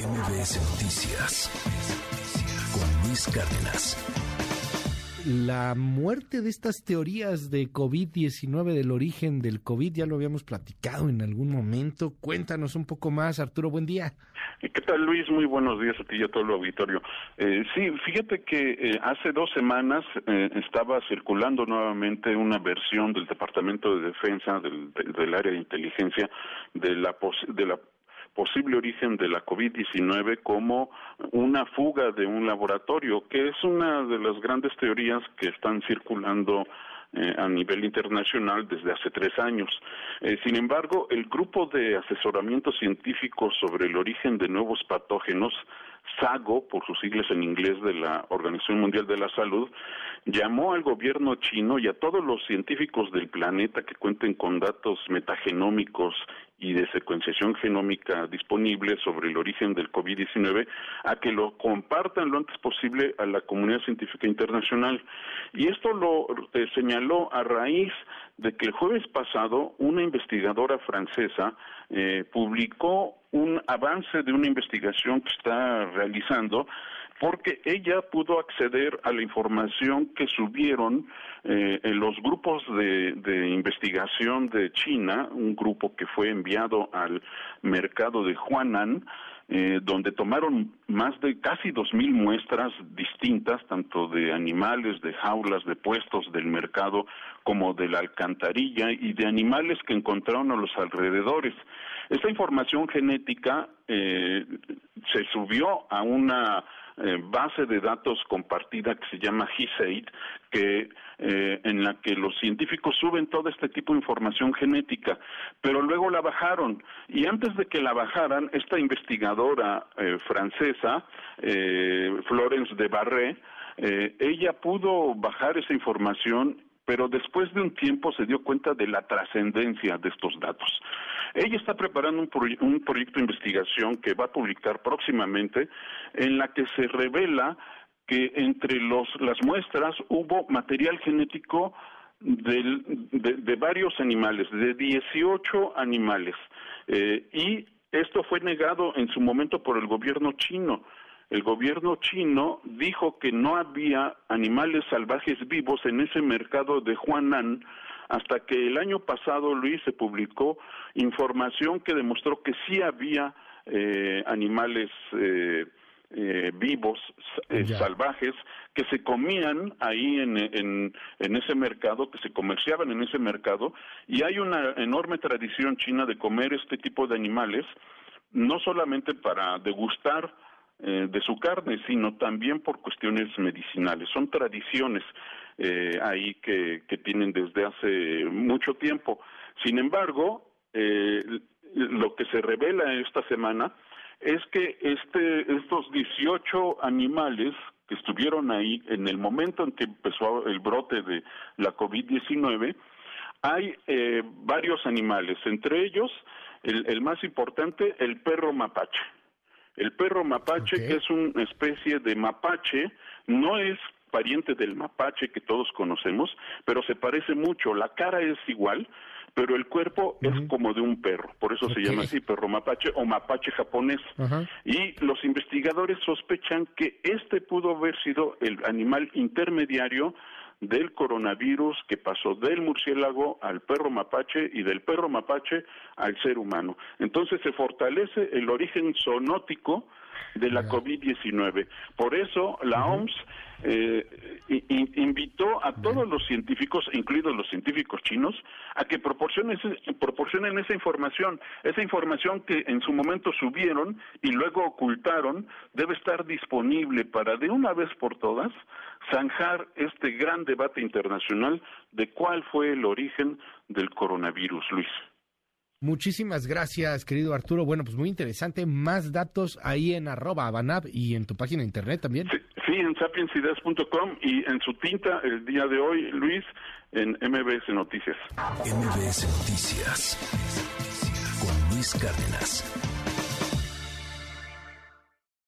MBS Noticias con Luis Cárdenas. La muerte de estas teorías de COVID-19, del origen del COVID, ya lo habíamos platicado en algún momento. Cuéntanos un poco más, Arturo, buen día. ¿Qué tal, Luis? Muy buenos días a ti y a todo el auditorio. Eh, sí, fíjate que eh, hace dos semanas eh, estaba circulando nuevamente una versión del Departamento de Defensa del, del área de inteligencia de la, de la posible origen de la COVID-19 como una fuga de un laboratorio, que es una de las grandes teorías que están circulando eh, a nivel internacional desde hace tres años. Eh, sin embargo, el grupo de asesoramiento científico sobre el origen de nuevos patógenos, SAGO, por sus siglas en inglés de la Organización Mundial de la Salud, llamó al gobierno chino y a todos los científicos del planeta que cuenten con datos metagenómicos y de secuenciación genómica disponible sobre el origen del COVID-19 a que lo compartan lo antes posible a la comunidad científica internacional. Y esto lo eh, señaló a raíz de que el jueves pasado una investigadora francesa eh, publicó un avance de una investigación que está realizando porque ella pudo acceder a la información que subieron eh, en los grupos de, investigación de China, un grupo que fue enviado al mercado de Huanan, eh, donde tomaron más de casi dos mil muestras distintas, tanto de animales, de jaulas, de puestos del mercado, como de la alcantarilla y de animales que encontraron a los alrededores. Esta información genética eh, se subió a una eh, base de datos compartida que se llama GISAID, que eh, en la que los científicos suben todo este tipo de información genética, pero luego la bajaron. Y antes de que la bajaran, esta investigadora eh, francesa, Florence de Barré, ella pudo bajar esa información pero después de un tiempo se dio cuenta de la trascendencia de estos datos. Ella está preparando un, proyecto de investigación que va a publicar próximamente en la que se revela que entre las muestras hubo material genético de, varios animales, de 18 animales, eh, y esto fue negado en su momento por el gobierno chino el gobierno chino dijo que no había animales salvajes vivos en ese mercado de Huanan hasta que el año pasado, Luis, se publicó información que demostró que sí había eh, animales eh, eh, vivos, salvajes, que se comían ahí en, en, ese mercado, que se comerciaban en ese mercado, y hay una enorme tradición china de comer este tipo de animales, no solamente para degustar eh, de su carne, sino también por cuestiones medicinales. Son tradiciones eh, ahí que, que, tienen desde hace mucho tiempo. Sin embargo, eh, lo que se revela esta semana es que este, estos 18 animales que estuvieron ahí en el momento en que empezó el brote de la COVID-19, hay varios animales, entre ellos el, el más importante, el perro mapache. El perro mapache, que es una especie de mapache, no es pariente del mapache que todos conocemos, pero se parece mucho. La cara es igual, pero el cuerpo es como de un perro, por eso se llama así perro mapache o mapache japonés. Y los investigadores sospechan que este pudo haber sido el animal intermediario del coronavirus que pasó del murciélago al perro mapache y del perro mapache al ser humano. Entonces se fortalece el origen zoonótico de la COVID-19. Por eso la OMS eh, invitó a todos los científicos, incluidos los científicos chinos, a que proporcionen, proporcionen esa información. Esa información que en su momento subieron y luego ocultaron debe estar disponible para de una vez por todas zanjar este gran debate internacional de cuál fue el origen del coronavirus, Luis. Muchísimas gracias, querido Arturo. Bueno, pues muy interesante. Más datos ahí en arroba abanab y en tu página de internet también. Sí, en sapiensideas.com y en su tinta el día de hoy, Luis, en MBS Noticias. MBS Noticias con Luis Cárdenas.